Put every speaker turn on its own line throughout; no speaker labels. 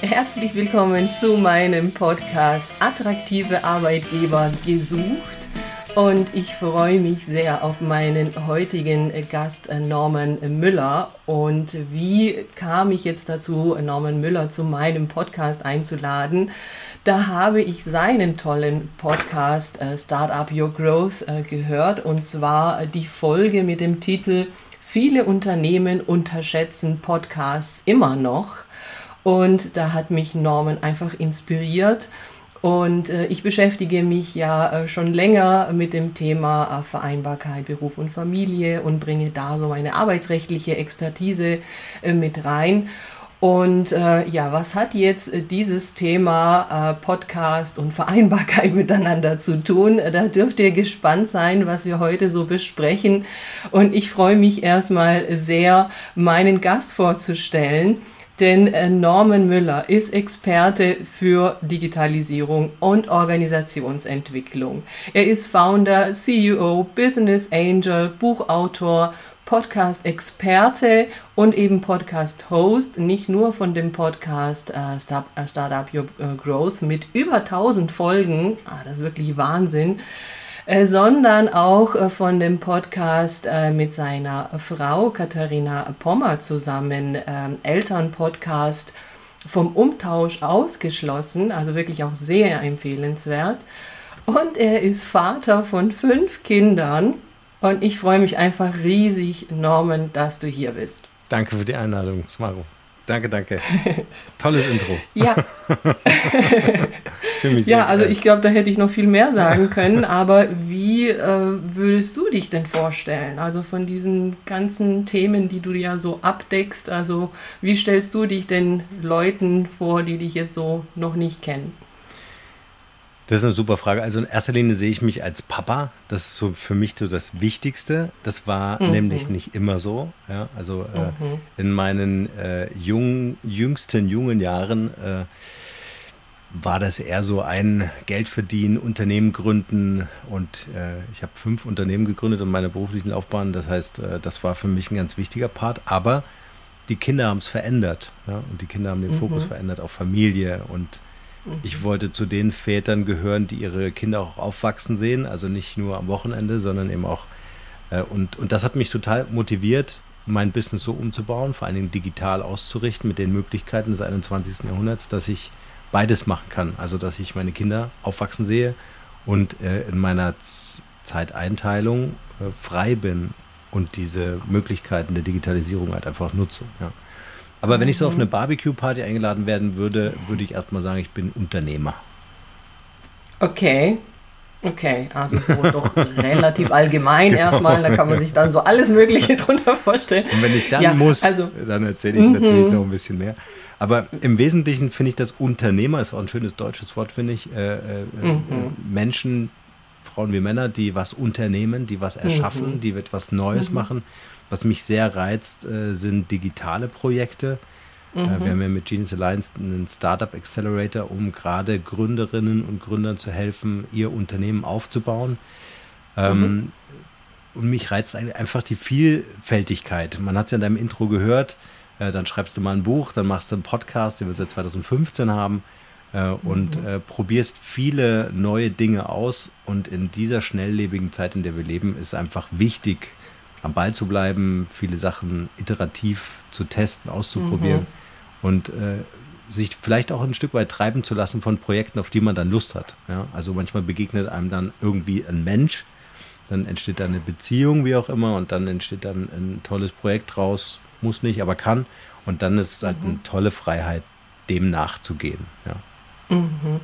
Herzlich willkommen zu meinem Podcast Attraktive Arbeitgeber gesucht. Und ich freue mich sehr auf meinen heutigen Gast Norman Müller. Und wie kam ich jetzt dazu, Norman Müller zu meinem Podcast einzuladen? Da habe ich seinen tollen Podcast äh, Startup Your Growth äh, gehört. Und zwar die Folge mit dem Titel Viele Unternehmen unterschätzen Podcasts immer noch. Und da hat mich Norman einfach inspiriert. Und äh, ich beschäftige mich ja äh, schon länger mit dem Thema äh, Vereinbarkeit, Beruf und Familie und bringe da so meine arbeitsrechtliche Expertise äh, mit rein. Und äh, ja, was hat jetzt äh, dieses Thema Podcast und Vereinbarkeit miteinander zu tun? Da dürft ihr gespannt sein, was wir heute so besprechen. Und ich freue mich erstmal sehr, meinen Gast vorzustellen. Denn äh, Norman Müller ist Experte für Digitalisierung und Organisationsentwicklung. Er ist Founder, CEO, Business Angel, Buchautor, Podcast-Experte und eben Podcast-Host, nicht nur von dem Podcast äh, äh, Startup Your äh, Growth mit über 1000 Folgen, ah, das ist wirklich Wahnsinn, sondern auch äh, von dem Podcast äh, mit seiner Frau Katharina Pommer zusammen, ähm, Elternpodcast vom Umtausch ausgeschlossen, also wirklich auch sehr empfehlenswert. Und er ist Vater von fünf Kindern und ich freue mich einfach riesig, Norman, dass du hier bist.
Danke für die Einladung, Smaro. Danke, danke. Tolles Intro.
Ja. ja, also ich glaube, da hätte ich noch viel mehr sagen können, aber wie äh, würdest du dich denn vorstellen? Also von diesen ganzen Themen, die du ja so abdeckst, also wie stellst du dich denn Leuten vor, die dich jetzt so noch nicht kennen?
Das ist eine super Frage. Also in erster Linie sehe ich mich als Papa. Das ist so für mich so das Wichtigste. Das war mhm. nämlich nicht immer so. Ja, also äh, mhm. in meinen äh, jung, jüngsten jungen Jahren äh, war das eher so ein Geld verdienen, Unternehmen gründen und äh, ich habe fünf Unternehmen gegründet in meiner beruflichen Laufbahn. Das heißt, äh, das war für mich ein ganz wichtiger Part. Aber die Kinder haben es verändert. Ja? Und die Kinder haben den mhm. Fokus verändert auf Familie und ich wollte zu den Vätern gehören, die ihre Kinder auch aufwachsen sehen, also nicht nur am Wochenende, sondern eben auch. Äh, und, und das hat mich total motiviert, mein Business so umzubauen, vor allen Dingen digital auszurichten mit den Möglichkeiten des 21. Jahrhunderts, dass ich beides machen kann. Also, dass ich meine Kinder aufwachsen sehe und äh, in meiner Z Zeiteinteilung äh, frei bin und diese Möglichkeiten der Digitalisierung halt einfach nutze. Ja. Aber wenn ich so auf eine Barbecue-Party eingeladen werden würde, würde ich erstmal sagen, ich bin Unternehmer.
Okay. Okay, also so doch relativ allgemein genau. erstmal, da kann man sich dann so alles Mögliche drunter vorstellen.
Und wenn ich dann ja, muss, also, dann erzähle ich -hmm. natürlich noch ein bisschen mehr. Aber im Wesentlichen finde ich das Unternehmer, ist auch ein schönes deutsches Wort, finde ich, äh, äh, -hmm. Menschen, Frauen wie Männer, die was unternehmen, die was erschaffen, -hmm. die etwas Neues mhm. machen was mich sehr reizt, äh, sind digitale Projekte. Äh, mhm. wir haben ja mit Genius Alliance einen Startup Accelerator, um gerade Gründerinnen und Gründern zu helfen, ihr Unternehmen aufzubauen. Ähm, mhm. Und mich reizt einfach die Vielfältigkeit. Man hat es ja in deinem Intro gehört. Äh, dann schreibst du mal ein Buch, dann machst du einen Podcast, den wir seit 2015 haben. Und mhm. probierst viele neue Dinge aus. Und in dieser schnelllebigen Zeit, in der wir leben, ist einfach wichtig, am Ball zu bleiben, viele Sachen iterativ zu testen, auszuprobieren mhm. und äh, sich vielleicht auch ein Stück weit treiben zu lassen von Projekten, auf die man dann Lust hat. Ja? Also manchmal begegnet einem dann irgendwie ein Mensch, dann entsteht da eine Beziehung, wie auch immer, und dann entsteht dann ein tolles Projekt draus, muss nicht, aber kann. Und dann ist es halt mhm. eine tolle Freiheit, dem nachzugehen. Ja.
Mhm.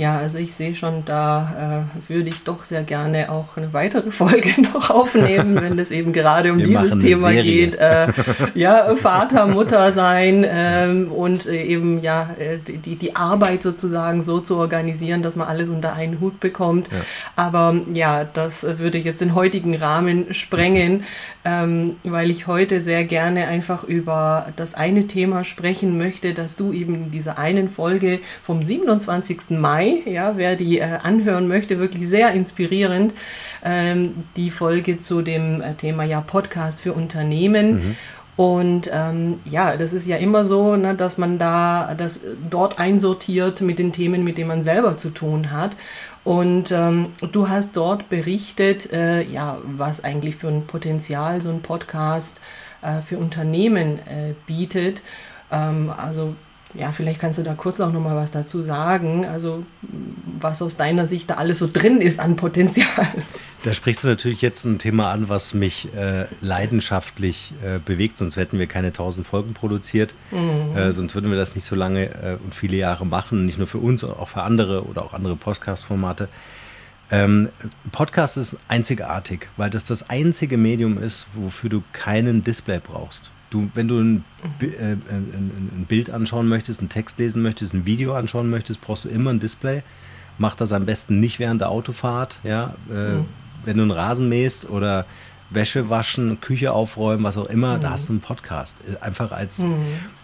Ja, also ich sehe schon, da äh, würde ich doch sehr gerne auch eine weitere Folge noch aufnehmen, wenn es eben gerade um Wir dieses Thema geht. Äh, ja, Vater, Mutter sein ähm, und äh, eben ja äh, die, die Arbeit sozusagen so zu organisieren, dass man alles unter einen Hut bekommt. Ja. Aber ja, das würde jetzt den heutigen Rahmen sprengen, ähm, weil ich heute sehr gerne einfach über das eine Thema sprechen möchte, dass du eben in dieser einen Folge vom 27. Mai ja, wer die äh, anhören möchte, wirklich sehr inspirierend. Ähm, die Folge zu dem äh, Thema ja Podcast für Unternehmen. Mhm. Und ähm, ja, das ist ja immer so, ne, dass man da das dort einsortiert mit den Themen, mit denen man selber zu tun hat. Und ähm, du hast dort berichtet, äh, ja, was eigentlich für ein Potenzial so ein Podcast äh, für Unternehmen äh, bietet. Ähm, also ja, vielleicht kannst du da kurz auch noch mal was dazu sagen. Also was aus deiner Sicht da alles so drin ist an Potenzial.
Da sprichst du natürlich jetzt ein Thema an, was mich äh, leidenschaftlich äh, bewegt, sonst hätten wir keine tausend Folgen produziert. Mhm. Äh, sonst würden wir das nicht so lange äh, und viele Jahre machen, nicht nur für uns, auch für andere oder auch andere Podcast-Formate. Ähm, Podcast ist einzigartig, weil das das einzige Medium ist, wofür du keinen Display brauchst. Du, wenn du ein, äh, ein, ein, Bild anschauen möchtest, einen Text lesen möchtest, ein Video anschauen möchtest, brauchst du immer ein Display. Mach das am besten nicht während der Autofahrt. Ja? Äh, mhm. Wenn du einen Rasen mähst oder Wäsche waschen, Küche aufräumen, was auch immer, mhm. da hast du einen Podcast. Äh, einfach als. Mhm.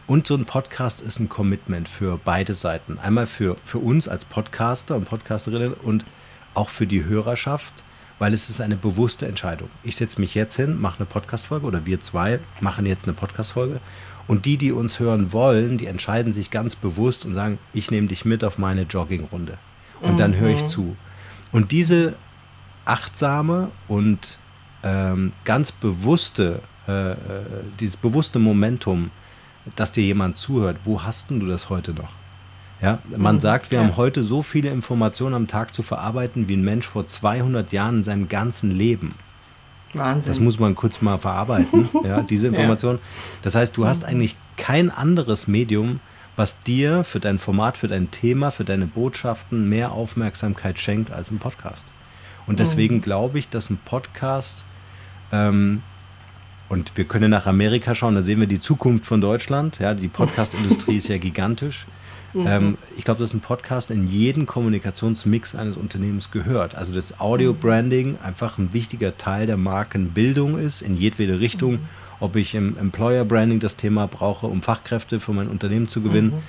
Und so ein Podcast ist ein Commitment für beide Seiten. Einmal für, für uns als Podcaster und Podcasterinnen und auch für die Hörerschaft weil es ist eine bewusste Entscheidung. Ich setze mich jetzt hin, mache eine Podcast-Folge oder wir zwei machen jetzt eine Podcast-Folge und die, die uns hören wollen, die entscheiden sich ganz bewusst und sagen, ich nehme dich mit auf meine Joggingrunde und mhm. dann höre ich zu. Und diese achtsame und ähm, ganz bewusste, äh, äh, dieses bewusste Momentum, dass dir jemand zuhört, wo hast denn du das heute noch? Ja, man mhm, sagt, wir ja. haben heute so viele Informationen am Tag zu verarbeiten, wie ein Mensch vor 200 Jahren in seinem ganzen Leben. Wahnsinn. Das muss man kurz mal verarbeiten, ja, diese Information. Das heißt, du hast mhm. eigentlich kein anderes Medium, was dir für dein Format, für dein Thema, für deine Botschaften mehr Aufmerksamkeit schenkt als ein Podcast. Und deswegen mhm. glaube ich, dass ein Podcast, ähm, und wir können nach Amerika schauen, da sehen wir die Zukunft von Deutschland. Ja, die Podcast-Industrie ist ja gigantisch. Mhm. Ähm, ich glaube, dass ein Podcast in jeden Kommunikationsmix eines Unternehmens gehört. Also das Audio-Branding mhm. einfach ein wichtiger Teil der Markenbildung ist, in jedwede Richtung. Mhm. Ob ich im Employer-Branding das Thema brauche, um Fachkräfte für mein Unternehmen zu gewinnen. Mhm.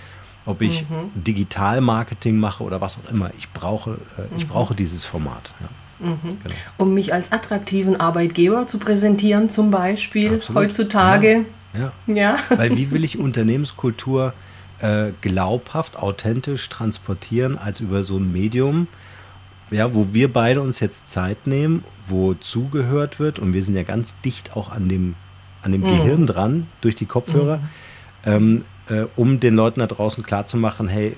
Ob ich mhm. Digital-Marketing mache oder was auch immer. Ich brauche, äh, ich mhm. brauche dieses Format. Ja.
Mhm. Genau. Um mich als attraktiven Arbeitgeber zu präsentieren, zum Beispiel Absolut. heutzutage.
Ja. ja. ja. Weil wie will ich Unternehmenskultur äh, glaubhaft, authentisch transportieren als über so ein Medium, ja, wo wir beide uns jetzt Zeit nehmen, wo zugehört wird und wir sind ja ganz dicht auch an dem, an dem mhm. Gehirn dran durch die Kopfhörer, mhm. ähm, äh, um den Leuten da draußen klarzumachen, hey,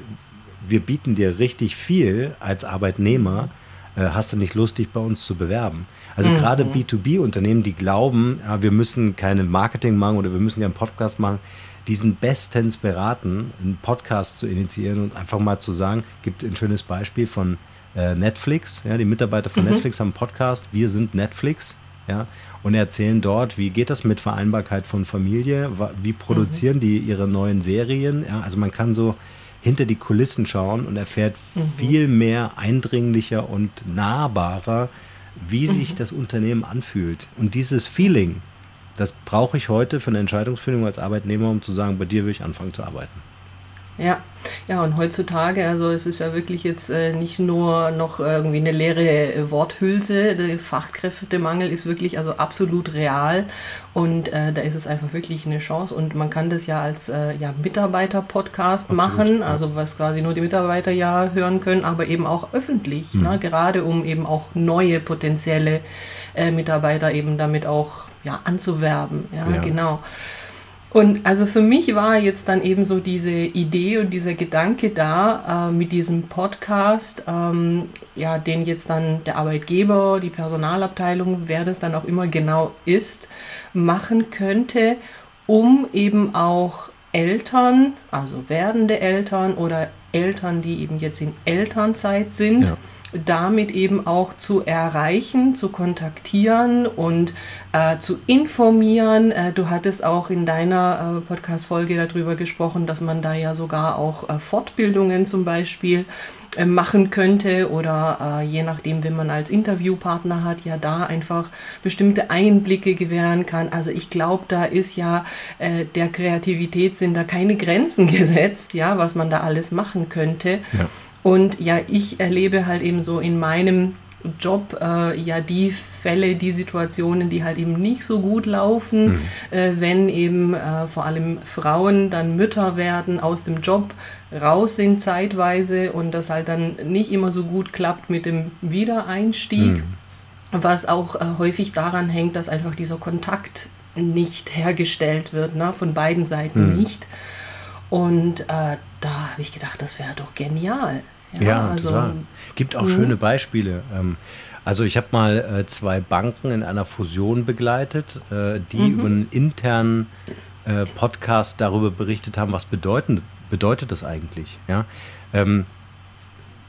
wir bieten dir richtig viel als Arbeitnehmer, äh, hast du nicht Lust, dich bei uns zu bewerben? Also mhm. gerade B2B-Unternehmen, die glauben, ja, wir müssen keine Marketing machen oder wir müssen keinen Podcast machen, die sind bestens beraten, einen Podcast zu initiieren und einfach mal zu sagen, gibt ein schönes Beispiel von äh, Netflix. Ja, die Mitarbeiter von mhm. Netflix haben einen Podcast, wir sind Netflix. Ja, und erzählen dort, wie geht das mit Vereinbarkeit von Familie, wie produzieren mhm. die ihre neuen Serien. Ja, also man kann so hinter die Kulissen schauen und erfährt mhm. viel mehr eindringlicher und nahbarer, wie sich mhm. das Unternehmen anfühlt. Und dieses Feeling, das brauche ich heute für eine Entscheidungsfindung als Arbeitnehmer, um zu sagen, bei dir will ich anfangen zu arbeiten.
Ja, ja, und heutzutage, also es ist ja wirklich jetzt äh, nicht nur noch irgendwie eine leere äh, Worthülse, der Fachkräftemangel ist wirklich also absolut real und äh, da ist es einfach wirklich eine Chance und man kann das ja als äh, ja, Mitarbeiter-Podcast machen, ja. also was quasi nur die Mitarbeiter ja hören können, aber eben auch öffentlich, mhm. ne? gerade um eben auch neue potenzielle äh, Mitarbeiter eben damit auch ja, anzuwerben. Ja, ja. genau. Und also für mich war jetzt dann eben so diese Idee und dieser Gedanke da äh, mit diesem Podcast, ähm, ja, den jetzt dann der Arbeitgeber, die Personalabteilung, wer das dann auch immer genau ist, machen könnte, um eben auch Eltern, also werdende Eltern oder Eltern, die eben jetzt in Elternzeit sind, ja damit eben auch zu erreichen, zu kontaktieren und äh, zu informieren. Äh, du hattest auch in deiner äh, Podcast-Folge darüber gesprochen, dass man da ja sogar auch äh, Fortbildungen zum Beispiel äh, machen könnte oder äh, je nachdem, wenn man als Interviewpartner hat, ja da einfach bestimmte Einblicke gewähren kann. Also ich glaube, da ist ja der Kreativität sind da keine Grenzen gesetzt, ja, was man da alles machen könnte. Ja. Und ja, ich erlebe halt eben so in meinem Job äh, ja die Fälle, die Situationen, die halt eben nicht so gut laufen, mhm. äh, wenn eben äh, vor allem Frauen dann Mütter werden, aus dem Job raus sind zeitweise und das halt dann nicht immer so gut klappt mit dem Wiedereinstieg, mhm. was auch äh, häufig daran hängt, dass einfach dieser Kontakt nicht hergestellt wird, ne? von beiden Seiten mhm. nicht. Und äh, da habe ich gedacht, das wäre doch genial.
Ja, ja also, total. Gibt auch mh. schöne Beispiele. Ähm, also ich habe mal äh, zwei Banken in einer Fusion begleitet, äh, die mhm. über einen internen äh, Podcast darüber berichtet haben, was bedeuten, bedeutet das eigentlich. Ja? Ähm,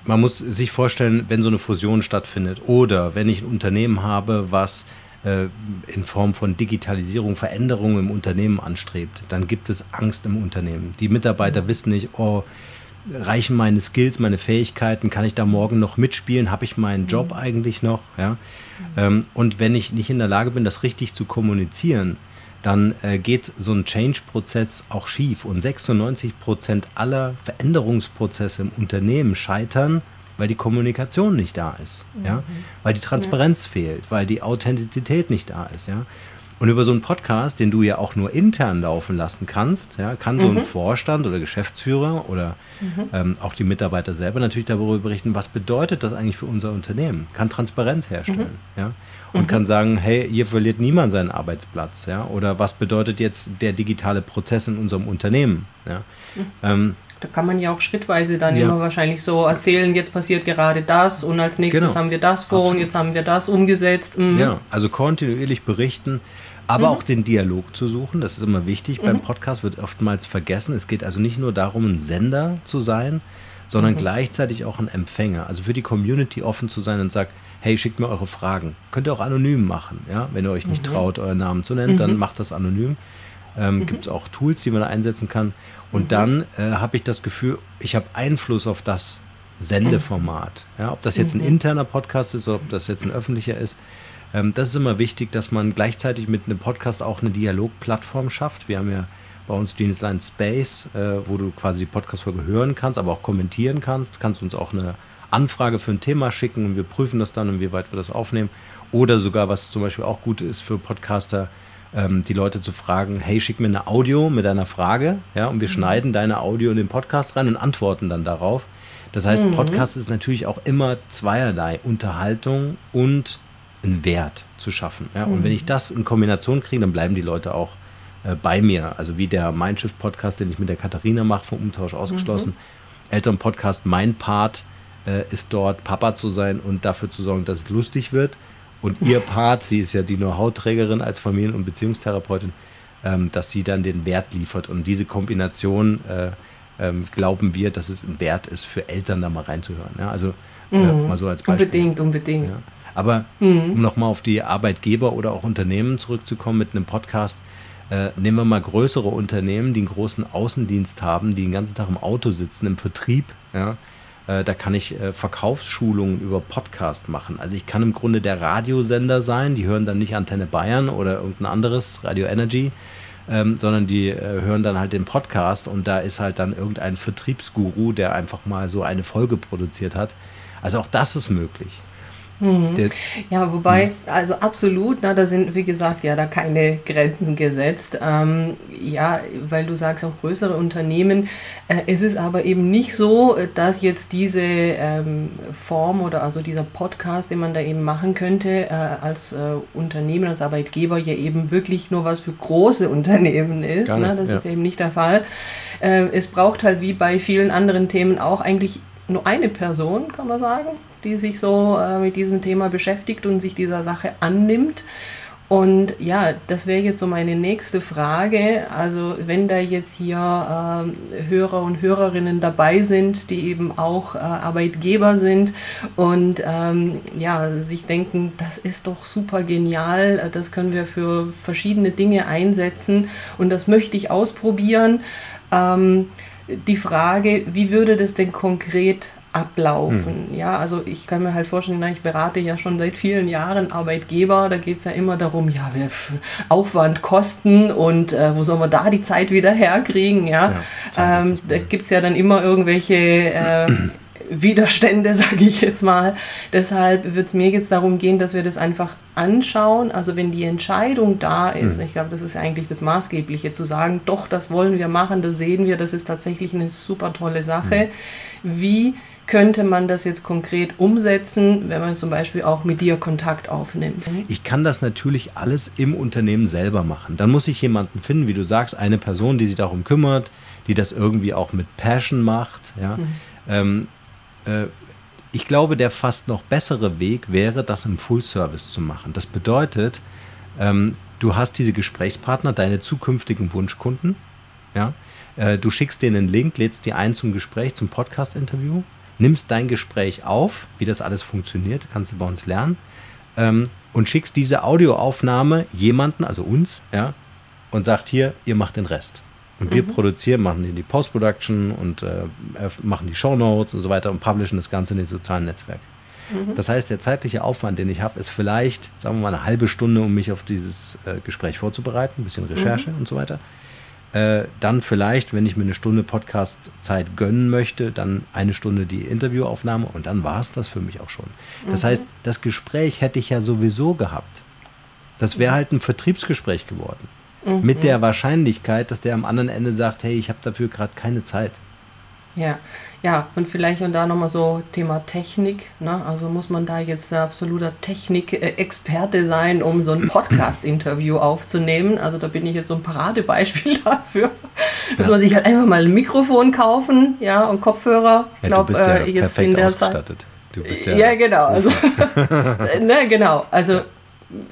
man muss sich vorstellen, wenn so eine Fusion stattfindet oder wenn ich ein Unternehmen habe, was in Form von Digitalisierung Veränderungen im Unternehmen anstrebt, dann gibt es Angst im Unternehmen. Die Mitarbeiter wissen nicht, oh, reichen meine Skills, meine Fähigkeiten, kann ich da morgen noch mitspielen, habe ich meinen Job mhm. eigentlich noch? Ja? Mhm. und wenn ich nicht in der Lage bin, das richtig zu kommunizieren, dann äh, geht so ein Change-Prozess auch schief. Und 96 Prozent aller Veränderungsprozesse im Unternehmen scheitern, weil die Kommunikation nicht da ist, mhm. ja? weil die Transparenz ja. fehlt, weil die Authentizität nicht da ist. Ja? Und über so einen Podcast, den du ja auch nur intern laufen lassen kannst, ja, kann so ein mhm. Vorstand oder Geschäftsführer oder mhm. ähm, auch die Mitarbeiter selber natürlich darüber berichten, was bedeutet das eigentlich für unser Unternehmen, kann Transparenz herstellen, mhm. ja, und mhm. kann sagen, hey, hier verliert niemand seinen Arbeitsplatz, ja, oder was bedeutet jetzt der digitale Prozess in unserem Unternehmen, ja.
Mhm. Ähm, da kann man ja auch schrittweise dann ja. immer wahrscheinlich so erzählen, jetzt passiert gerade das und als nächstes genau. haben wir das vor Absolut. und jetzt haben wir das umgesetzt.
Mhm. Ja, also kontinuierlich berichten, aber mhm. auch den Dialog zu suchen. Das ist immer wichtig. Mhm. Beim Podcast wird oftmals vergessen. Es geht also nicht nur darum, ein Sender zu sein, sondern mhm. gleichzeitig auch ein Empfänger. Also für die Community offen zu sein und sagt, hey, schickt mir eure Fragen. Könnt ihr auch anonym machen. Ja? Wenn ihr euch nicht mhm. traut, euren Namen zu nennen, dann mhm. macht das anonym. Ähm. Gibt es auch Tools, die man da einsetzen kann. Und dann äh, habe ich das Gefühl, ich habe Einfluss auf das Sendeformat. Ja? Ob das jetzt ein interner Podcast ist oder ob das jetzt ein öffentlicher ist. Ähm, das ist immer wichtig, dass man gleichzeitig mit einem Podcast auch eine Dialogplattform schafft. Wir haben ja bei uns Dienstline Space, äh, wo du quasi die Podcast-Folge hören kannst, aber auch kommentieren kannst. Kannst uns auch eine Anfrage für ein Thema schicken und wir prüfen das dann, inwieweit wir das aufnehmen. Oder sogar, was zum Beispiel auch gut ist für Podcaster, ähm, die Leute zu fragen, hey, schick mir eine Audio mit einer Frage, ja, und wir mhm. schneiden deine Audio in den Podcast rein und antworten dann darauf. Das heißt, mhm. Podcast ist natürlich auch immer zweierlei Unterhaltung und einen Wert zu schaffen. Ja? Und mhm. wenn ich das in Kombination kriege, dann bleiben die Leute auch äh, bei mir. Also wie der Mindshift-Podcast, den ich mit der Katharina mache, vom Umtausch ausgeschlossen. Mhm. Eltern-Podcast, mein Part äh, ist dort, Papa zu sein und dafür zu sorgen, dass es lustig wird. Und ihr Part, sie ist ja die Know-how-Trägerin als Familien- und Beziehungstherapeutin, ähm, dass sie dann den Wert liefert. Und diese Kombination äh, ähm, glauben wir, dass es ein Wert ist, für Eltern da mal reinzuhören. Ja? Also äh, mhm. mal so als
Beispiel. Unbedingt, unbedingt.
Ja. Aber mhm. um nochmal auf die Arbeitgeber oder auch Unternehmen zurückzukommen mit einem Podcast, äh, nehmen wir mal größere Unternehmen, die einen großen Außendienst haben, die den ganzen Tag im Auto sitzen, im Vertrieb. Ja, äh, da kann ich äh, Verkaufsschulungen über Podcast machen. Also ich kann im Grunde der Radiosender sein, die hören dann nicht Antenne Bayern oder irgendein anderes, Radio Energy, ähm, sondern die äh, hören dann halt den Podcast und da ist halt dann irgendein Vertriebsguru, der einfach mal so eine Folge produziert hat. Also auch das ist möglich.
Mhm. Ja, wobei, mhm. also absolut, na, da sind, wie gesagt, ja da keine Grenzen gesetzt. Ähm, ja, weil du sagst auch größere Unternehmen. Äh, es ist aber eben nicht so, dass jetzt diese ähm, Form oder also dieser Podcast, den man da eben machen könnte, äh, als äh, Unternehmen, als Arbeitgeber ja eben wirklich nur was für große Unternehmen ist. Ne? Das ja. ist eben nicht der Fall. Äh, es braucht halt wie bei vielen anderen Themen auch eigentlich nur eine Person, kann man sagen die sich so äh, mit diesem Thema beschäftigt und sich dieser Sache annimmt. Und ja, das wäre jetzt so meine nächste Frage. Also wenn da jetzt hier äh, Hörer und Hörerinnen dabei sind, die eben auch äh, Arbeitgeber sind und ähm, ja, sich denken, das ist doch super genial, das können wir für verschiedene Dinge einsetzen und das möchte ich ausprobieren. Ähm, die Frage, wie würde das denn konkret ablaufen. Hm. Ja, also ich kann mir halt vorstellen, ich berate ja schon seit vielen Jahren Arbeitgeber, da geht es ja immer darum, ja, wir Aufwand, Kosten und äh, wo sollen wir da die Zeit wieder herkriegen, ja. ja ähm, da gibt es ja dann immer irgendwelche äh, Widerstände, sage ich jetzt mal. Deshalb wird es mir jetzt darum gehen, dass wir das einfach anschauen. Also wenn die Entscheidung da ist, mhm. ich glaube, das ist eigentlich das Maßgebliche, zu sagen, doch, das wollen wir machen, das sehen wir, das ist tatsächlich eine super tolle Sache. Mhm. Wie könnte man das jetzt konkret umsetzen, wenn man zum Beispiel auch mit dir Kontakt aufnimmt?
Ich kann das natürlich alles im Unternehmen selber machen. Dann muss ich jemanden finden, wie du sagst, eine Person, die sich darum kümmert, die das irgendwie auch mit Passion macht. Ja. Mhm. Ähm, äh, ich glaube, der fast noch bessere Weg wäre, das im Full Service zu machen. Das bedeutet, ähm, du hast diese Gesprächspartner, deine zukünftigen Wunschkunden. Ja? Äh, du schickst denen einen Link, lädst die ein zum Gespräch, zum Podcast-Interview, nimmst dein Gespräch auf, wie das alles funktioniert, kannst du bei uns lernen, ähm, und schickst diese Audioaufnahme jemanden, also uns, ja, und sagt hier, ihr macht den Rest. Und wir mhm. produzieren, machen die Post-Production und äh, machen die Show Notes und so weiter und publishen das Ganze in die sozialen Netzwerke. Mhm. Das heißt, der zeitliche Aufwand, den ich habe, ist vielleicht, sagen wir mal, eine halbe Stunde, um mich auf dieses äh, Gespräch vorzubereiten, ein bisschen Recherche mhm. und so weiter. Äh, dann vielleicht, wenn ich mir eine Stunde Podcast-Zeit gönnen möchte, dann eine Stunde die Interviewaufnahme und dann war es das für mich auch schon. Das mhm. heißt, das Gespräch hätte ich ja sowieso gehabt. Das wäre halt ein Vertriebsgespräch geworden. Mhm. Mit der Wahrscheinlichkeit, dass der am anderen Ende sagt, hey, ich habe dafür gerade keine Zeit.
Ja, ja, und vielleicht und da nochmal so Thema Technik. Ne? Also muss man da jetzt absoluter Technik-Experte sein, um so ein Podcast-Interview aufzunehmen. Also da bin ich jetzt so ein Paradebeispiel dafür. Ja. man sich halt einfach mal ein Mikrofon kaufen, ja, und Kopfhörer.
Ich ja, glaube, ja äh, jetzt in der. Zeit.
Du bist ja, ja genau. Also, ne, genau. Also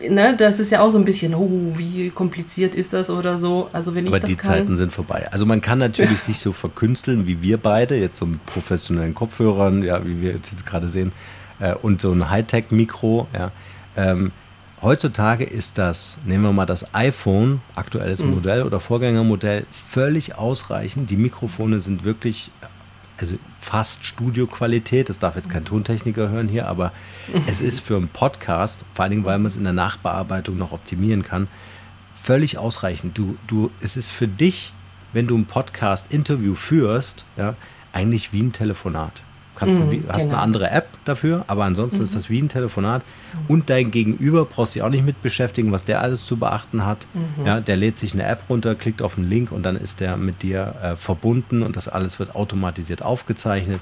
ne, das ist ja auch so ein bisschen, oh, wie kompliziert ist das oder so. Also wenn ich
Aber
das
die
kann,
Zeiten sind vorbei. Also man kann natürlich sich so verkünsteln wie wir beide, jetzt so mit professionellen Kopfhörern, ja, wie wir jetzt, jetzt gerade sehen, äh, und so ein Hightech-Mikro, ja. Ähm, heutzutage ist das, nehmen wir mal das iPhone, aktuelles mhm. Modell oder Vorgängermodell, völlig ausreichend. Die Mikrofone sind wirklich also fast Studioqualität. Das darf jetzt kein Tontechniker hören hier, aber es ist für einen Podcast, vor allen Dingen, weil man es in der Nachbearbeitung noch optimieren kann, völlig ausreichend. Du, du, es ist für dich, wenn du ein Podcast-Interview führst, ja, eigentlich wie ein Telefonat. Kannst mhm, du, hast genau. eine andere App dafür, aber ansonsten mhm. ist das wie ein Telefonat. Und dein Gegenüber brauchst du dich auch nicht mit beschäftigen, was der alles zu beachten hat. Mhm. Ja, der lädt sich eine App runter, klickt auf einen Link und dann ist der mit dir äh, verbunden und das alles wird automatisiert aufgezeichnet.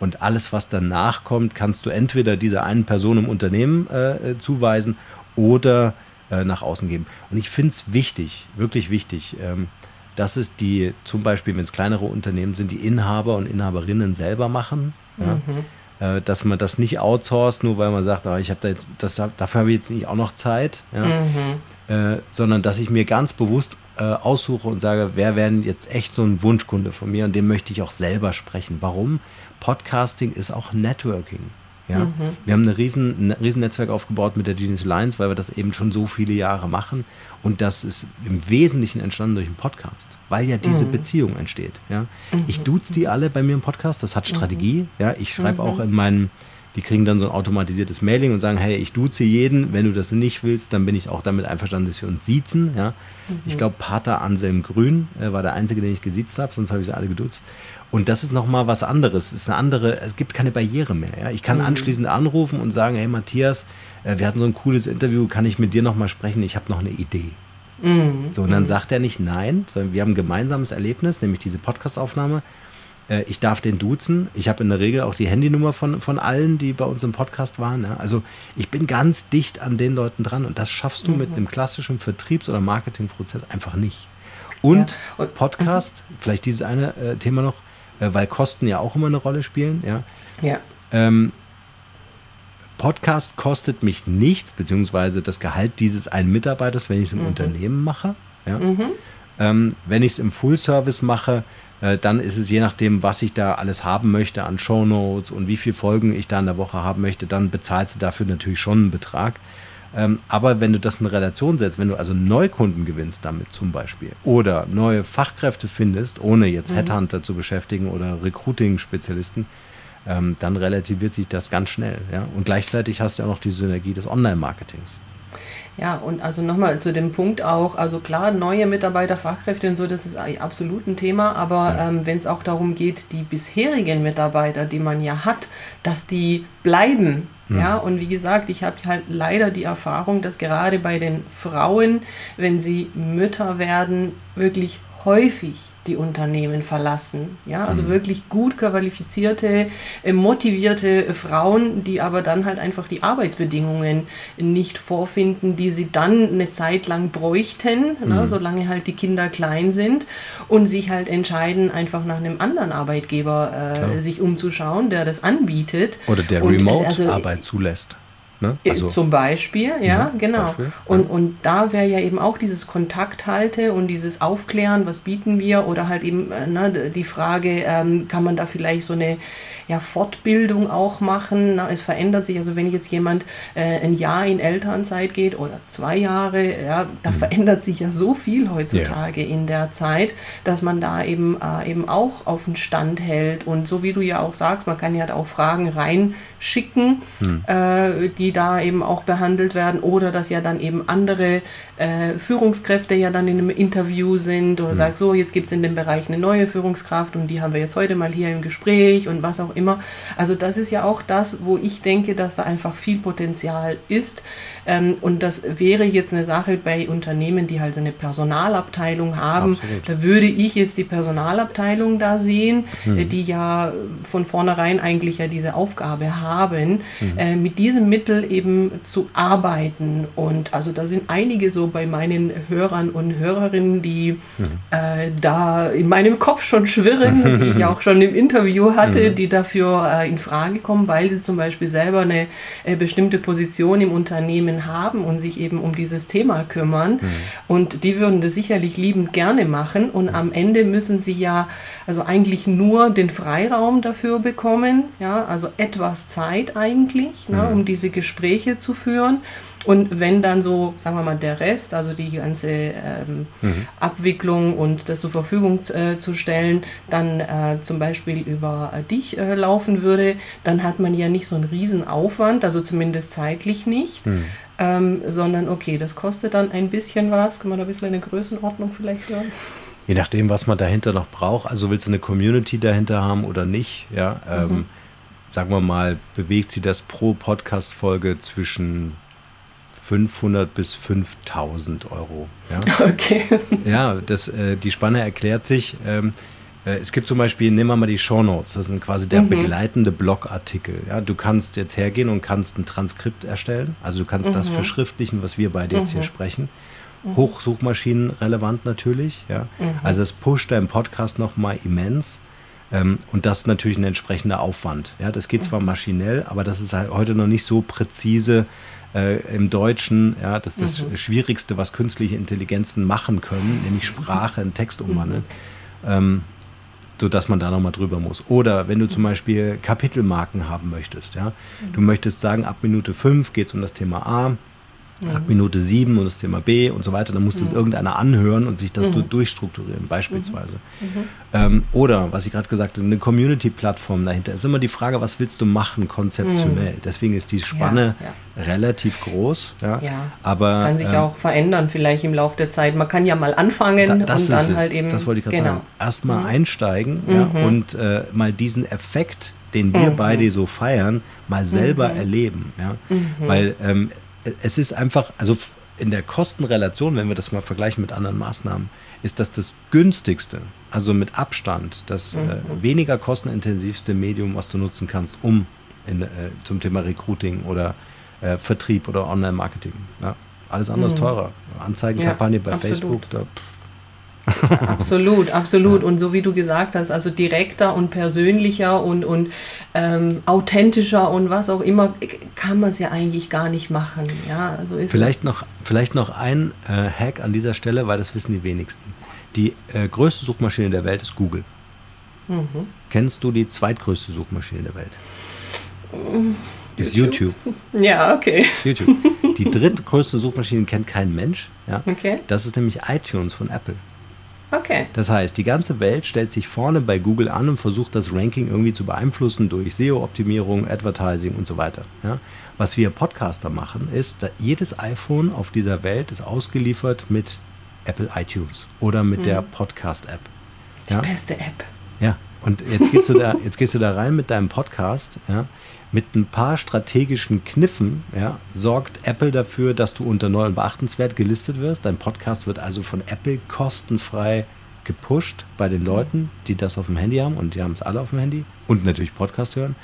Und alles, was danach kommt, kannst du entweder dieser einen Person im Unternehmen äh, zuweisen oder äh, nach außen geben. Und ich finde es wichtig, wirklich wichtig. Ähm, dass es die, zum Beispiel, wenn es kleinere Unternehmen sind, die Inhaber und Inhaberinnen selber machen. Ja? Mhm. Äh, dass man das nicht outsourced, nur weil man sagt, oh, ich habe da jetzt, das, dafür habe ich jetzt nicht auch noch Zeit, ja? mhm. äh, sondern dass ich mir ganz bewusst äh, aussuche und sage, wer wäre jetzt echt so ein Wunschkunde von mir und dem möchte ich auch selber sprechen. Warum? Podcasting ist auch Networking. Ja? Mhm. Wir haben eine riesen, ein riesen Netzwerk aufgebaut mit der Genius Alliance, weil wir das eben schon so viele Jahre machen. Und das ist im Wesentlichen entstanden durch einen Podcast, weil ja diese mhm. Beziehung entsteht. Ja? Mhm. Ich duze die alle bei mir im Podcast, das hat mhm. Strategie. Ja? Ich schreibe auch mhm. in meinen, die kriegen dann so ein automatisiertes Mailing und sagen, hey, ich duze jeden, wenn du das nicht willst, dann bin ich auch damit einverstanden, dass wir uns siezen. Ja? Ich glaube, Pater Anselm Grün äh, war der Einzige, den ich gesiezt habe, sonst habe ich sie alle geduzt. Und das ist nochmal was anderes. Es ist eine andere, es gibt keine Barriere mehr. Ja? Ich kann mhm. anschließend anrufen und sagen, hey Matthias, äh, wir hatten so ein cooles Interview, kann ich mit dir nochmal sprechen? Ich habe noch eine Idee. Mhm. So, und dann mhm. sagt er nicht nein, sondern wir haben ein gemeinsames Erlebnis, nämlich diese Podcastaufnahme. Äh, ich darf den duzen. Ich habe in der Regel auch die Handynummer von, von allen, die bei uns im Podcast waren. Ja? Also ich bin ganz dicht an den Leuten dran und das schaffst du mhm. mit einem klassischen Vertriebs- oder Marketingprozess einfach nicht. Und, ja. und Podcast, mhm. vielleicht dieses eine äh, Thema noch, äh, weil Kosten ja auch immer eine Rolle spielen. Ja.
ja.
Ähm, Podcast kostet mich nichts, beziehungsweise das Gehalt dieses einen Mitarbeiters, wenn ich es im mhm. Unternehmen mache. Ja. Mhm. Ähm, wenn ich es im Full Service mache, äh, dann ist es je nachdem, was ich da alles haben möchte an Show Notes und wie viele Folgen ich da in der Woche haben möchte, dann bezahlst du dafür natürlich schon einen Betrag. Ähm, aber wenn du das in Relation setzt, wenn du also Neukunden gewinnst damit zum Beispiel oder neue Fachkräfte findest, ohne jetzt mhm. Headhunter zu beschäftigen oder Recruiting-Spezialisten, ähm, dann relativiert sich das ganz schnell. Ja? Und gleichzeitig hast du ja auch noch die Synergie des Online-Marketings.
Ja, und also nochmal zu dem Punkt auch, also klar, neue Mitarbeiter, Fachkräfte und so, das ist absolut ein Thema, aber ja. ähm, wenn es auch darum geht, die bisherigen Mitarbeiter, die man ja hat, dass die bleiben. Mhm. Ja, und wie gesagt, ich habe halt leider die Erfahrung, dass gerade bei den Frauen, wenn sie Mütter werden, wirklich häufig die Unternehmen verlassen. Ja, also mhm. wirklich gut qualifizierte, äh, motivierte äh, Frauen, die aber dann halt einfach die Arbeitsbedingungen nicht vorfinden, die sie dann eine Zeit lang bräuchten, ne, mhm. ne, solange halt die Kinder klein sind und sich halt entscheiden, einfach nach einem anderen Arbeitgeber äh, sich umzuschauen, der das anbietet.
Oder der Remote-Arbeit also, zulässt.
Ne? Äh, also, Zum Beispiel, ja, mhm, genau. Beispiel, und, ja. und da wäre ja eben auch dieses Kontakthalte und dieses Aufklären, was bieten wir, oder halt eben äh, ne, die Frage, ähm, kann man da vielleicht so eine ja, Fortbildung auch machen. Na, es verändert sich, also wenn jetzt jemand äh, ein Jahr in Elternzeit geht oder zwei Jahre, ja, da mhm. verändert sich ja so viel heutzutage yeah. in der Zeit, dass man da eben, äh, eben auch auf den Stand hält. Und so wie du ja auch sagst, man kann ja auch Fragen reinschicken, mhm. äh, die da eben auch behandelt werden oder dass ja dann eben andere äh, Führungskräfte ja dann in einem Interview sind oder mhm. sagt, so, jetzt gibt es in dem Bereich eine neue Führungskraft und die haben wir jetzt heute mal hier im Gespräch und was auch immer. Also das ist ja auch das, wo ich denke, dass da einfach viel Potenzial ist. Ähm, und das wäre jetzt eine Sache bei Unternehmen, die halt eine Personalabteilung haben. Absolut. Da würde ich jetzt die Personalabteilung da sehen, mhm. die ja von vornherein eigentlich ja diese Aufgabe haben, mhm. äh, mit diesem Mittel eben zu arbeiten. Und also da sind einige so bei meinen Hörern und Hörerinnen, die mhm. äh, da in meinem Kopf schon schwirren, die ich auch schon im Interview hatte, mhm. die dafür äh, in Frage kommen, weil sie zum Beispiel selber eine äh, bestimmte Position im Unternehmen haben und sich eben um dieses Thema kümmern. Mhm. Und die würden das sicherlich liebend gerne machen. Und am Ende müssen sie ja also eigentlich nur den Freiraum dafür bekommen, ja, also etwas Zeit eigentlich, ne, mhm. um diese Gespräche zu führen. Und wenn dann so, sagen wir mal, der Rest, also die ganze ähm, mhm. Abwicklung und das zur Verfügung äh, zu stellen, dann äh, zum Beispiel über äh, dich äh, laufen würde, dann hat man ja nicht so einen riesen Aufwand, also zumindest zeitlich nicht. Mhm. Ähm, sondern okay, das kostet dann ein bisschen was. Kann man da ein bisschen eine Größenordnung vielleicht hören?
Je nachdem, was man dahinter noch braucht. Also willst du eine Community dahinter haben oder nicht? Ja, ähm, mhm. sagen wir mal, bewegt sie das pro Podcast-Folge zwischen 500 bis 5000 Euro. Ja?
Okay.
Ja, das, äh, die Spanne erklärt sich. Ähm, äh, es gibt zum Beispiel, nehmen wir mal die Show Notes, das sind quasi der mhm. begleitende Blogartikel. Ja, du kannst jetzt hergehen und kannst ein Transkript erstellen. Also du kannst mhm. das verschriftlichen, was wir beide jetzt hier mhm. sprechen. Mhm. Hochsuchmaschinen relevant natürlich. Ja. Mhm. Also das pusht deinen Podcast nochmal immens. Ähm, und das ist natürlich ein entsprechender Aufwand. Ja, das geht zwar mhm. maschinell, aber das ist halt heute noch nicht so präzise, äh, im Deutschen, ja, das ist das mhm. Schwierigste, was künstliche Intelligenzen machen können, nämlich Sprache in Text umwandeln. Mhm. Ähm, sodass man da nochmal drüber muss. Oder wenn du zum Beispiel Kapitelmarken haben möchtest, ja, du möchtest sagen, ab Minute 5 geht es um das Thema A, mhm. Ab Minute 7 und das Thema B und so weiter, dann muss das mhm. irgendeiner anhören und sich das mhm. durchstrukturieren, beispielsweise. Mhm. mhm. Ähm, oder, was ich gerade gesagt habe, eine Community-Plattform dahinter. Ist immer die Frage, was willst du machen konzeptionell? Mhm. Deswegen ist die Spanne ja, ja. relativ groß. Ja,
ja.
aber
das kann sich ähm, auch verändern, vielleicht im Laufe der Zeit. Man kann ja mal anfangen
da, und dann es. halt eben. Das wollte ich gerade genau. sagen. Erstmal mhm. einsteigen und äh, mal diesen Effekt den wir mhm. beide so feiern, mal selber mhm. erleben. Ja? Mhm. Weil ähm, es ist einfach, also in der Kostenrelation, wenn wir das mal vergleichen mit anderen Maßnahmen, ist das das günstigste, also mit Abstand, das äh, mhm. äh, weniger kostenintensivste Medium, was du nutzen kannst, um in, äh, zum Thema Recruiting oder äh, Vertrieb oder Online-Marketing. Ja, alles andere mhm. ist teurer. Anzeigenkampagne ja, bei absolut. Facebook, da, pff,
absolut, absolut. Und so wie du gesagt hast, also direkter und persönlicher und, und ähm, authentischer und was auch immer, kann man es ja eigentlich gar nicht machen. Ja,
so ist vielleicht, es. Noch, vielleicht noch ein äh, Hack an dieser Stelle, weil das wissen die wenigsten. Die äh, größte Suchmaschine der Welt ist Google. Mhm. Kennst du die zweitgrößte Suchmaschine der Welt? Ist YouTube.
YouTube. Ja, okay.
YouTube. Die drittgrößte Suchmaschine kennt kein Mensch. Ja? Okay. Das ist nämlich iTunes von Apple.
Okay.
Das heißt, die ganze Welt stellt sich vorne bei Google an und versucht das Ranking irgendwie zu beeinflussen durch SEO-Optimierung, Advertising und so weiter. Ja? Was wir Podcaster machen, ist, jedes iPhone auf dieser Welt ist ausgeliefert mit Apple iTunes oder mit mhm. der Podcast-App.
Die ja? beste App.
Ja, und jetzt gehst du da, jetzt gehst du da rein mit deinem Podcast, ja, mit ein paar strategischen Kniffen, ja, sorgt Apple dafür, dass du unter neu und beachtenswert gelistet wirst. Dein Podcast wird also von Apple kostenfrei gepusht bei den Leuten, die das auf dem Handy haben und die haben es alle auf dem Handy und natürlich Podcast hören.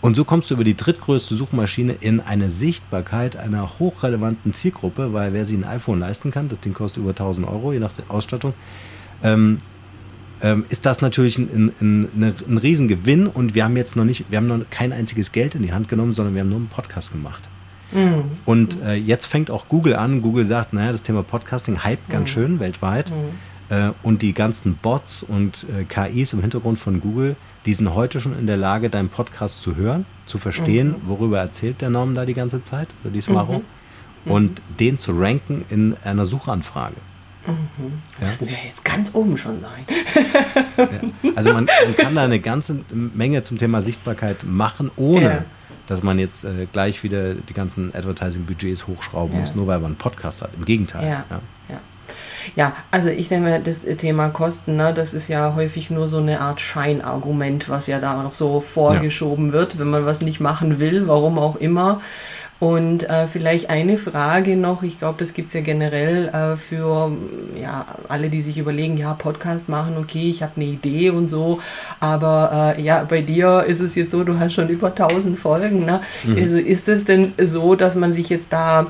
Und so kommst du über die drittgrößte Suchmaschine in eine Sichtbarkeit einer hochrelevanten Zielgruppe, weil wer sich ein iPhone leisten kann, das Ding kostet über 1000 Euro, je nach der Ausstattung, ähm, ähm, ist das natürlich ein, ein, ein, ein Riesengewinn. Und wir haben jetzt noch nicht, wir haben noch kein einziges Geld in die Hand genommen, sondern wir haben nur einen Podcast gemacht. Mhm. Und äh, jetzt fängt auch Google an. Google sagt, naja, das Thema Podcasting hype ganz mhm. schön weltweit. Mhm. Äh, und die ganzen Bots und äh, KIs im Hintergrund von Google die sind heute schon in der Lage, deinen Podcast zu hören, zu verstehen, mhm. worüber erzählt der Norm da die ganze Zeit, oder die Smaro, mhm. mhm. und den zu ranken in einer Suchanfrage.
Mhm. Ja? Müssen wir jetzt ganz oben schon sein.
ja. Also man, man, kann da eine ganze Menge zum Thema Sichtbarkeit machen, ohne ja. dass man jetzt äh, gleich wieder die ganzen Advertising-Budgets hochschrauben muss, nur weil man einen Podcast hat. Im Gegenteil.
Ja. Ja, also ich denke, das Thema Kosten, ne, das ist ja häufig nur so eine Art Scheinargument, was ja da noch so vorgeschoben ja. wird, wenn man was nicht machen will, warum auch immer. Und äh, vielleicht eine Frage noch, ich glaube, das gibt es ja generell äh, für ja, alle, die sich überlegen, ja, Podcast machen, okay, ich habe eine Idee und so, aber äh, ja, bei dir ist es jetzt so, du hast schon über 1000 Folgen. Ne? Mhm. Also ist es denn so, dass man sich jetzt da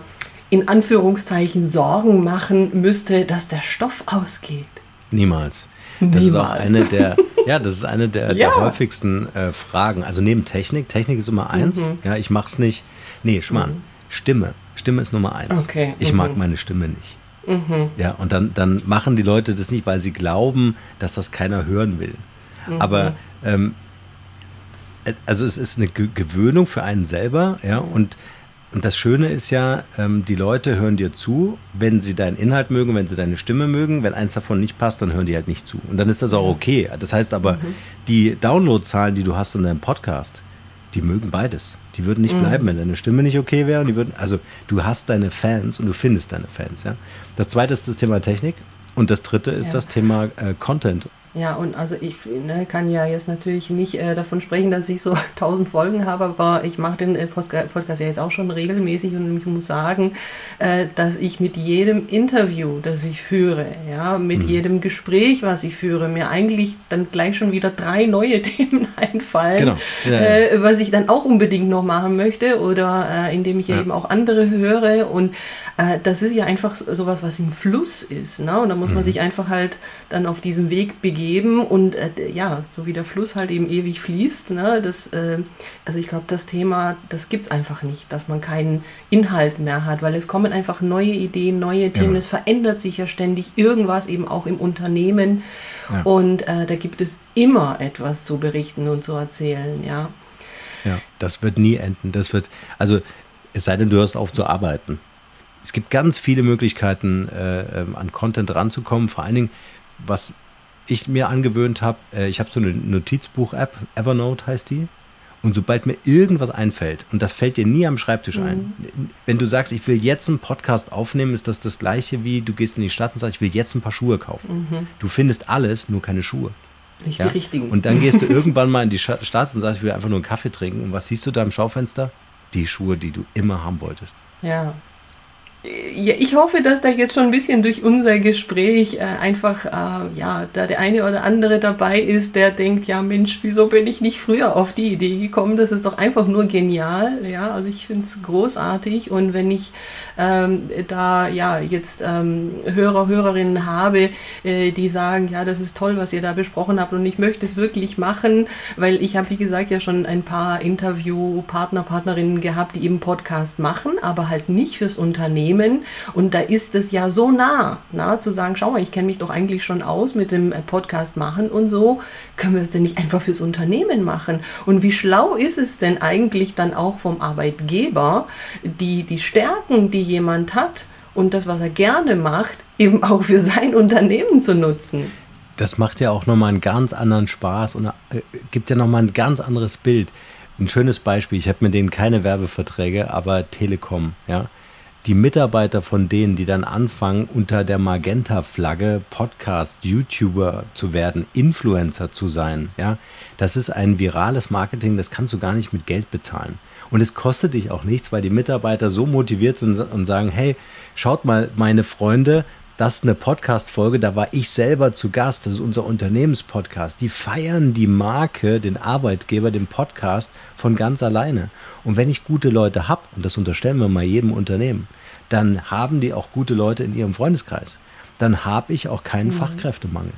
in Anführungszeichen Sorgen machen müsste, dass der Stoff ausgeht.
Niemals. Das Niemals. ist auch eine der, ja, das ist eine der, ja. der häufigsten äh, Fragen. Also neben Technik, Technik ist Nummer eins. Mhm. Ja, ich mach's nicht. Nee, Schmarrn. Mhm. Stimme. Stimme ist Nummer eins.
Okay.
Ich mhm. mag meine Stimme nicht. Mhm. Ja, und dann, dann machen die Leute das nicht, weil sie glauben, dass das keiner hören will. Mhm. Aber ähm, also es ist eine Gewöhnung für einen selber, ja, und und das Schöne ist ja, ähm, die Leute hören dir zu, wenn sie deinen Inhalt mögen, wenn sie deine Stimme mögen. Wenn eins davon nicht passt, dann hören die halt nicht zu. Und dann ist das auch okay. Das heißt aber, mhm. die Downloadzahlen, die du hast in deinem Podcast, die mögen beides. Die würden nicht mhm. bleiben, wenn deine Stimme nicht okay wäre. Und die würden, also du hast deine Fans und du findest deine Fans. Ja? Das zweite ist das Thema Technik. Und das dritte ist ja. das Thema äh, Content.
Ja, und also ich ne, kann ja jetzt natürlich nicht äh, davon sprechen, dass ich so tausend Folgen habe, aber ich mache den äh, Podcast ja jetzt auch schon regelmäßig und ich muss sagen, äh, dass ich mit jedem Interview, das ich führe, ja, mit mhm. jedem Gespräch, was ich führe, mir eigentlich dann gleich schon wieder drei neue Themen einfallen, genau. ja, ja. Äh, was ich dann auch unbedingt noch machen möchte oder äh, indem ich ja. eben auch andere höre und äh, das ist ja einfach sowas, was im Fluss ist, ne? und da muss mhm. man sich einfach halt dann auf diesem Weg begeben geben und äh, ja, so wie der Fluss halt eben ewig fließt, ne, das, äh, also ich glaube, das Thema, das gibt es einfach nicht, dass man keinen Inhalt mehr hat, weil es kommen einfach neue Ideen, neue Themen, ja. es verändert sich ja ständig irgendwas eben auch im Unternehmen ja. und äh, da gibt es immer etwas zu berichten und zu erzählen, ja.
Ja, das wird nie enden, das wird, also es sei denn, du hörst auf zu arbeiten. Es gibt ganz viele Möglichkeiten, äh, ähm, an Content ranzukommen. Vor allen Dingen, was ich mir angewöhnt habe, äh, ich habe so eine Notizbuch-App, Evernote heißt die. Und sobald mir irgendwas einfällt, und das fällt dir nie am Schreibtisch mhm. ein, wenn du sagst, ich will jetzt einen Podcast aufnehmen, ist das das gleiche wie du gehst in die Stadt und sagst, ich will jetzt ein paar Schuhe kaufen. Mhm. Du findest alles, nur keine Schuhe.
Nicht ja? die richtigen.
Und dann gehst du irgendwann mal in die Stadt und sagst, ich will einfach nur einen Kaffee trinken. Und was siehst du da im Schaufenster? Die Schuhe, die du immer haben wolltest.
Ja ja, ich hoffe, dass da jetzt schon ein bisschen durch unser Gespräch äh, einfach, äh, ja, da der eine oder andere dabei ist, der denkt, ja Mensch, wieso bin ich nicht früher auf die Idee gekommen? Das ist doch einfach nur genial, ja, also ich finde es großartig und wenn ich ähm, da, ja, jetzt ähm, Hörer, Hörerinnen habe, äh, die sagen, ja, das ist toll, was ihr da besprochen habt und ich möchte es wirklich machen, weil ich habe, wie gesagt, ja schon ein paar Interviewpartner, Partnerinnen gehabt, die eben Podcast machen, aber halt nicht fürs Unternehmen Unternehmen. Und da ist es ja so nah, na, zu sagen, schau mal, ich kenne mich doch eigentlich schon aus mit dem äh, Podcast machen und so. Können wir es denn nicht einfach fürs Unternehmen machen? Und wie schlau ist es denn eigentlich dann auch vom Arbeitgeber, die, die Stärken, die jemand hat, und das, was er gerne macht, eben auch für sein Unternehmen zu nutzen.
Das macht ja auch nochmal einen ganz anderen Spaß und äh, gibt ja nochmal ein ganz anderes Bild. Ein schönes Beispiel, ich habe mit denen keine Werbeverträge, aber Telekom, ja die Mitarbeiter von denen, die dann anfangen, unter der Magenta-Flagge Podcast, YouTuber zu werden, Influencer zu sein, ja, das ist ein virales Marketing, das kannst du gar nicht mit Geld bezahlen. Und es kostet dich auch nichts, weil die Mitarbeiter so motiviert sind und sagen, hey, schaut mal, meine Freunde, das ist eine Podcast-Folge, da war ich selber zu Gast, das ist unser Unternehmenspodcast. Die feiern die Marke, den Arbeitgeber, den Podcast von ganz alleine. Und wenn ich gute Leute habe, und das unterstellen wir mal jedem Unternehmen, dann haben die auch gute Leute in ihrem Freundeskreis. Dann habe ich auch keinen mhm. Fachkräftemangel.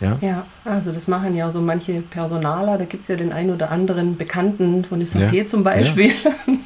Ja? ja, also das machen ja so manche Personaler, da gibt es ja den einen oder anderen Bekannten von SAP ja. zum Beispiel, ja.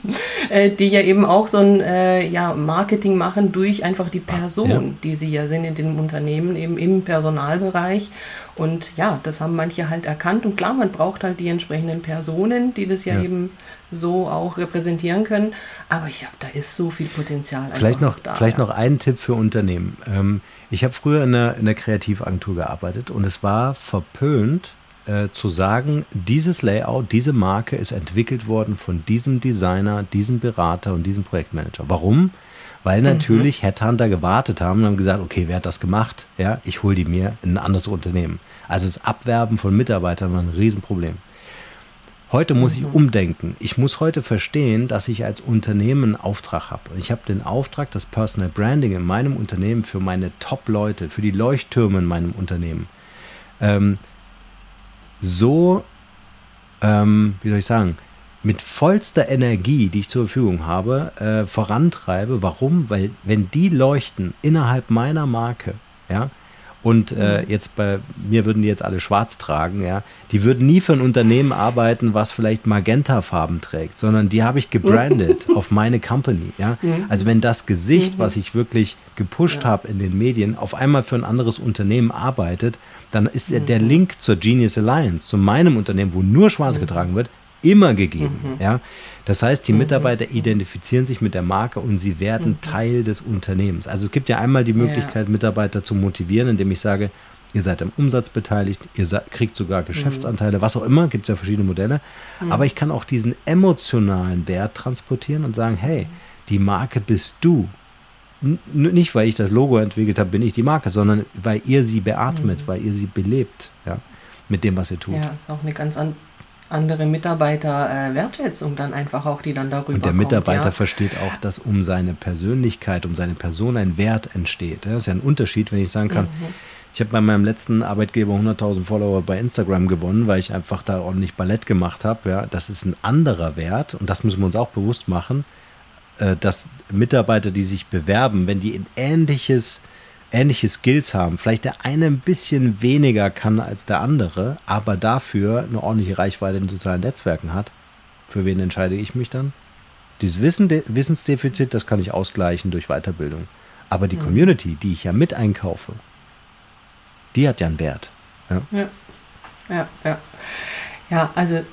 Äh, die ja eben auch so ein äh, ja, Marketing machen durch einfach die Person, ja. die sie ja sind in dem Unternehmen, eben im Personalbereich. Und ja, das haben manche halt erkannt. Und klar, man braucht halt die entsprechenden Personen, die das ja, eben so auch repräsentieren können. Aber ja, da ist so viel Potenzial.
Vielleicht noch, da, vielleicht noch ein Tipp für Unternehmen. Ähm, ich habe früher in einer, in einer Kreativagentur gearbeitet und es war verpönt äh, zu sagen, dieses Layout, diese Marke ist entwickelt worden von diesem Designer, diesem Berater und diesem Projektmanager. Warum? Weil mhm. natürlich mhm. Headhunter gewartet haben und haben gesagt, okay, wer hat das gemacht? Ja, ich hole die mir in ein anderes Unternehmen. Also das Abwerben von Mitarbeitern war ein Riesenproblem. Heute muss ich mhm. umdenken. Ich muss heute verstehen, dass ich als Unternehmen einen Auftrag habe. Ich habe den Auftrag, das Personal Branding in meinem Unternehmen für meine Top-Leute, für die Leuchttürme in meinem Unternehmen ähm, so, ähm, wie soll ich sagen, mit vollster Energie, die ich zur Verfügung habe, äh, vorantreibe. Warum? Weil wenn die leuchten innerhalb meiner Marke, ja, und äh, mhm. jetzt bei mir würden die jetzt alle schwarz tragen, ja. Die würden nie für ein Unternehmen arbeiten, was vielleicht Magenta-Farben trägt, sondern die habe ich gebrandet auf meine Company, ja. Mhm. Also wenn das Gesicht, mhm. was ich wirklich gepusht ja. habe in den Medien, auf einmal für ein anderes Unternehmen arbeitet, dann ist mhm. der Link zur Genius Alliance, zu meinem Unternehmen, wo nur schwarz mhm. getragen wird, immer gegeben, mhm. ja. Das heißt, die Mitarbeiter identifizieren sich mit der Marke und sie werden mhm. Teil des Unternehmens. Also es gibt ja einmal die Möglichkeit, ja. Mitarbeiter zu motivieren, indem ich sage, ihr seid am Umsatz beteiligt, ihr kriegt sogar Geschäftsanteile, mhm. was auch immer, gibt es ja verschiedene Modelle. Mhm. Aber ich kann auch diesen emotionalen Wert transportieren und sagen, hey, die Marke bist du. N nicht, weil ich das Logo entwickelt habe, bin ich die Marke, sondern weil ihr sie beatmet, mhm. weil ihr sie belebt, ja, mit dem, was ihr tut. Ja,
ist auch eine ganz andere andere Mitarbeiter äh, Wertschätzung dann einfach auch, die dann darüber
Und der Mitarbeiter ja. versteht auch, dass um seine Persönlichkeit, um seine Person ein Wert entsteht. Das ist ja ein Unterschied, wenn ich sagen kann, mhm. ich habe bei meinem letzten Arbeitgeber 100.000 Follower bei Instagram gewonnen, weil ich einfach da ordentlich Ballett gemacht habe. Ja, das ist ein anderer Wert und das müssen wir uns auch bewusst machen, äh, dass Mitarbeiter, die sich bewerben, wenn die ein ähnliches ähnliche Skills haben. Vielleicht der eine ein bisschen weniger kann als der andere, aber dafür eine ordentliche Reichweite in sozialen Netzwerken hat. Für wen entscheide ich mich dann? Dieses Wissen, Wissensdefizit, das kann ich ausgleichen durch Weiterbildung. Aber die. Community, die ich ja mit einkaufe, die hat ja einen Wert.
Ja, ja, ja. Ja, ja also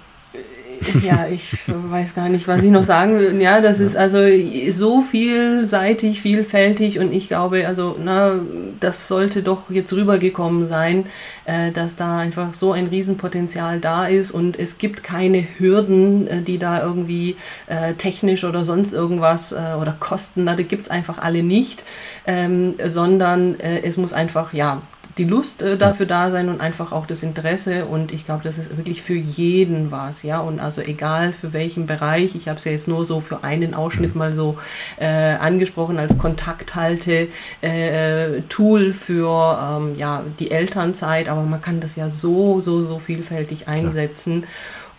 ja, ich weiß gar nicht, was ich noch sagen will. Ja, das ist also so vielseitig, vielfältig und ich glaube, also, na, das sollte doch jetzt rübergekommen sein, äh, dass da einfach so ein Riesenpotenzial da ist und es gibt keine Hürden, äh, die da irgendwie äh, technisch oder sonst irgendwas äh, oder Kosten, da gibt es einfach alle nicht, ähm, sondern äh, es muss einfach, ja, die Lust äh, dafür da sein und einfach auch das Interesse. Und ich glaube, das ist wirklich für jeden was, ja. Und also egal für welchen Bereich, ich habe es ja jetzt nur so für einen Ausschnitt mal so äh, angesprochen als Kontakthalte äh, Tool für ähm, ja, die Elternzeit, aber man kann das ja so, so, so vielfältig einsetzen. Klar.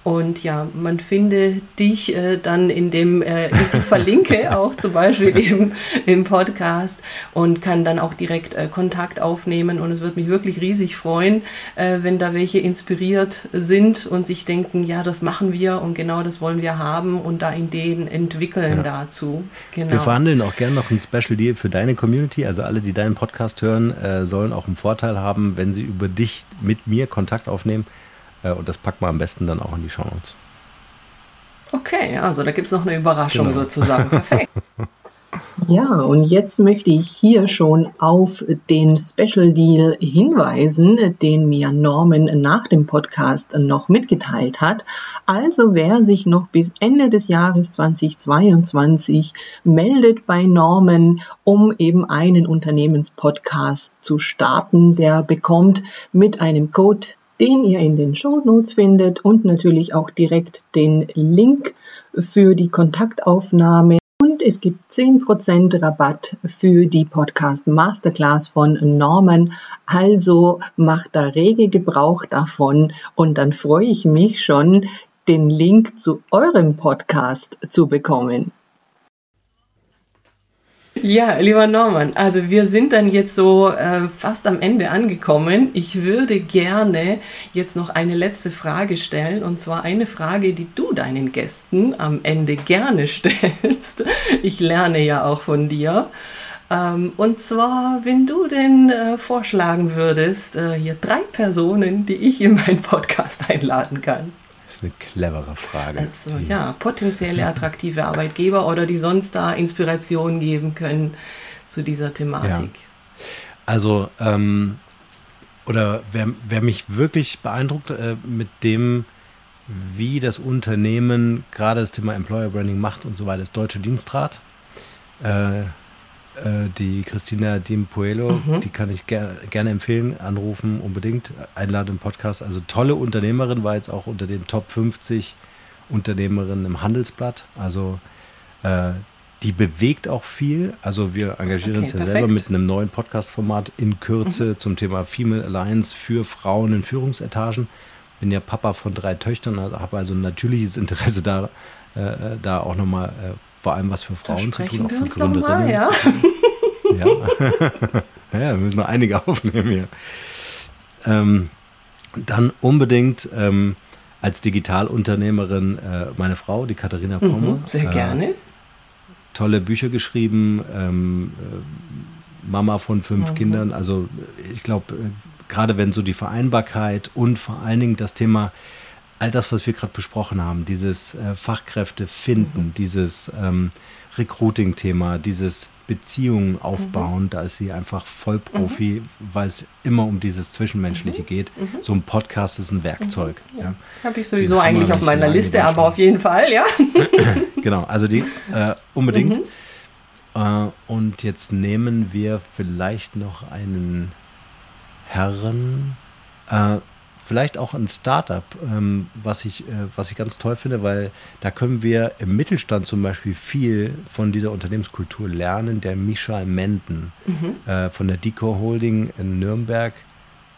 Und ja, man findet dich äh, dann in dem, äh, ich dich verlinke auch zum Beispiel im, im Podcast und kann dann auch direkt äh, Kontakt aufnehmen. Und es wird mich wirklich riesig freuen, äh, wenn da welche inspiriert sind und sich denken, ja, das machen wir und genau das wollen wir haben und da Ideen entwickeln ja. dazu.
Genau. Wir verhandeln auch gerne noch ein Special Deal für deine Community. Also alle, die deinen Podcast hören, äh, sollen auch einen Vorteil haben, wenn sie über dich mit mir Kontakt aufnehmen. Äh, und das packen wir am besten dann auch in die Show Notes.
Okay, also da gibt es noch eine Überraschung genau. sozusagen. Perfekt. Ja, und jetzt möchte ich hier schon auf den Special Deal hinweisen, den mir Norman nach dem Podcast noch mitgeteilt hat. Also wer sich noch bis Ende des Jahres 2022 meldet bei Norman, um eben einen Unternehmenspodcast zu starten, der bekommt mit einem Code den ihr in den Show Notes findet und natürlich auch direkt den Link für die Kontaktaufnahme und es gibt 10% Rabatt für die Podcast Masterclass von Norman. Also macht da rege Gebrauch davon und dann freue ich mich schon, den Link zu eurem Podcast zu bekommen. Ja, lieber Norman, also wir sind dann jetzt so äh, fast am Ende angekommen. Ich würde gerne jetzt noch eine letzte Frage stellen und zwar eine Frage, die du deinen Gästen am Ende gerne stellst. Ich lerne ja auch von dir. Ähm, und zwar, wenn du denn äh, vorschlagen würdest, äh, hier drei Personen, die ich in meinen Podcast einladen kann
ist eine clevere Frage.
Also ja, potenzielle attraktive Arbeitgeber oder die sonst da Inspiration geben können zu dieser Thematik. Ja.
Also, ähm, oder wer, wer, mich wirklich beeindruckt äh, mit dem, wie das Unternehmen gerade das Thema Employer Branding macht und so weiter, ist Deutsche Dienstrat. Äh, äh, die Christina Dimpuelo, mhm. die kann ich ger gerne empfehlen, anrufen, unbedingt, einladen im Podcast. Also tolle Unternehmerin, war jetzt auch unter den Top 50 Unternehmerinnen im Handelsblatt. Also äh, die bewegt auch viel. Also wir engagieren okay, uns ja perfekt. selber mit einem neuen Podcast-Format in Kürze mhm. zum Thema Female Alliance für Frauen in Führungsetagen. Bin ja Papa von drei Töchtern, habe also ein natürliches Interesse da, äh, äh da auch nochmal äh, vor allem was für Frauen zu tun, auch für Gründerinnen. Mal, ja. ja. ja, wir müssen noch einige aufnehmen hier. Ähm, dann unbedingt ähm, als Digitalunternehmerin äh, meine Frau, die Katharina mhm, Pommer.
Mhm, sehr gerne. Äh,
tolle Bücher geschrieben, ähm, äh, Mama von fünf mhm. Kindern. Also ich glaube, äh, gerade wenn so die Vereinbarkeit und vor allen Dingen das Thema all das, was wir gerade besprochen haben, dieses äh, Fachkräfte finden, mhm. dieses ähm, Recruiting-Thema, dieses Beziehungen aufbauen, mhm. da ist sie einfach Vollprofi, mhm. weil es immer um dieses Zwischenmenschliche mhm. geht. Mhm. So ein Podcast ist ein Werkzeug. Mhm. Ja.
Habe ich sowieso eigentlich auf meiner Liste, aber auf jeden Fall, ja.
genau, also die äh, unbedingt. Mhm. Äh, und jetzt nehmen wir vielleicht noch einen Herren. Äh, vielleicht auch ein Startup, ähm, was, ich, äh, was ich ganz toll finde, weil da können wir im Mittelstand zum Beispiel viel von dieser Unternehmenskultur lernen. Der Michael Menden mhm. äh, von der Decor Holding in Nürnberg,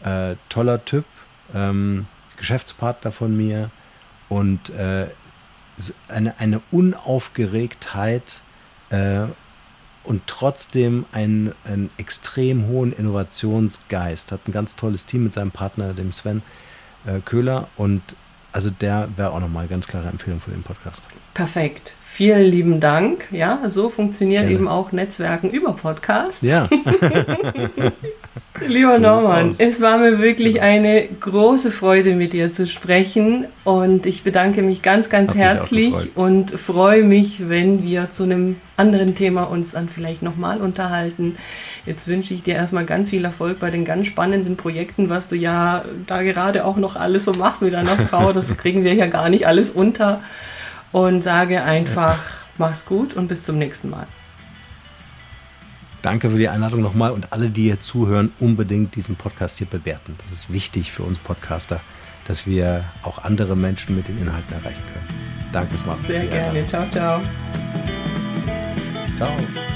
äh, toller Typ, ähm, Geschäftspartner von mir und äh, eine, eine Unaufgeregtheit äh, und trotzdem einen, einen extrem hohen Innovationsgeist. Hat ein ganz tolles Team mit seinem Partner, dem Sven äh, Köhler. Und also der wäre auch nochmal ganz klare Empfehlung für den Podcast.
Perfekt. Vielen lieben Dank. Ja, so funktioniert Gerne. eben auch Netzwerken über Podcast.
Ja.
Lieber Norman, es war mir wirklich ja. eine große Freude, mit dir zu sprechen. Und ich bedanke mich ganz, ganz Hab herzlich und freue mich, wenn wir zu einem anderen Thema uns dann vielleicht nochmal unterhalten. Jetzt wünsche ich dir erstmal ganz viel Erfolg bei den ganz spannenden Projekten, was du ja da gerade auch noch alles so machst mit deiner Frau. Das kriegen wir ja gar nicht alles unter und sage einfach, mach's gut und bis zum nächsten Mal.
Danke für die Einladung nochmal und alle, die hier zuhören, unbedingt diesen Podcast hier bewerten. Das ist wichtig für uns Podcaster, dass wir auch andere Menschen mit den Inhalten erreichen können. Danke, es
macht Sehr gerne. Ciao, ciao.
Ciao.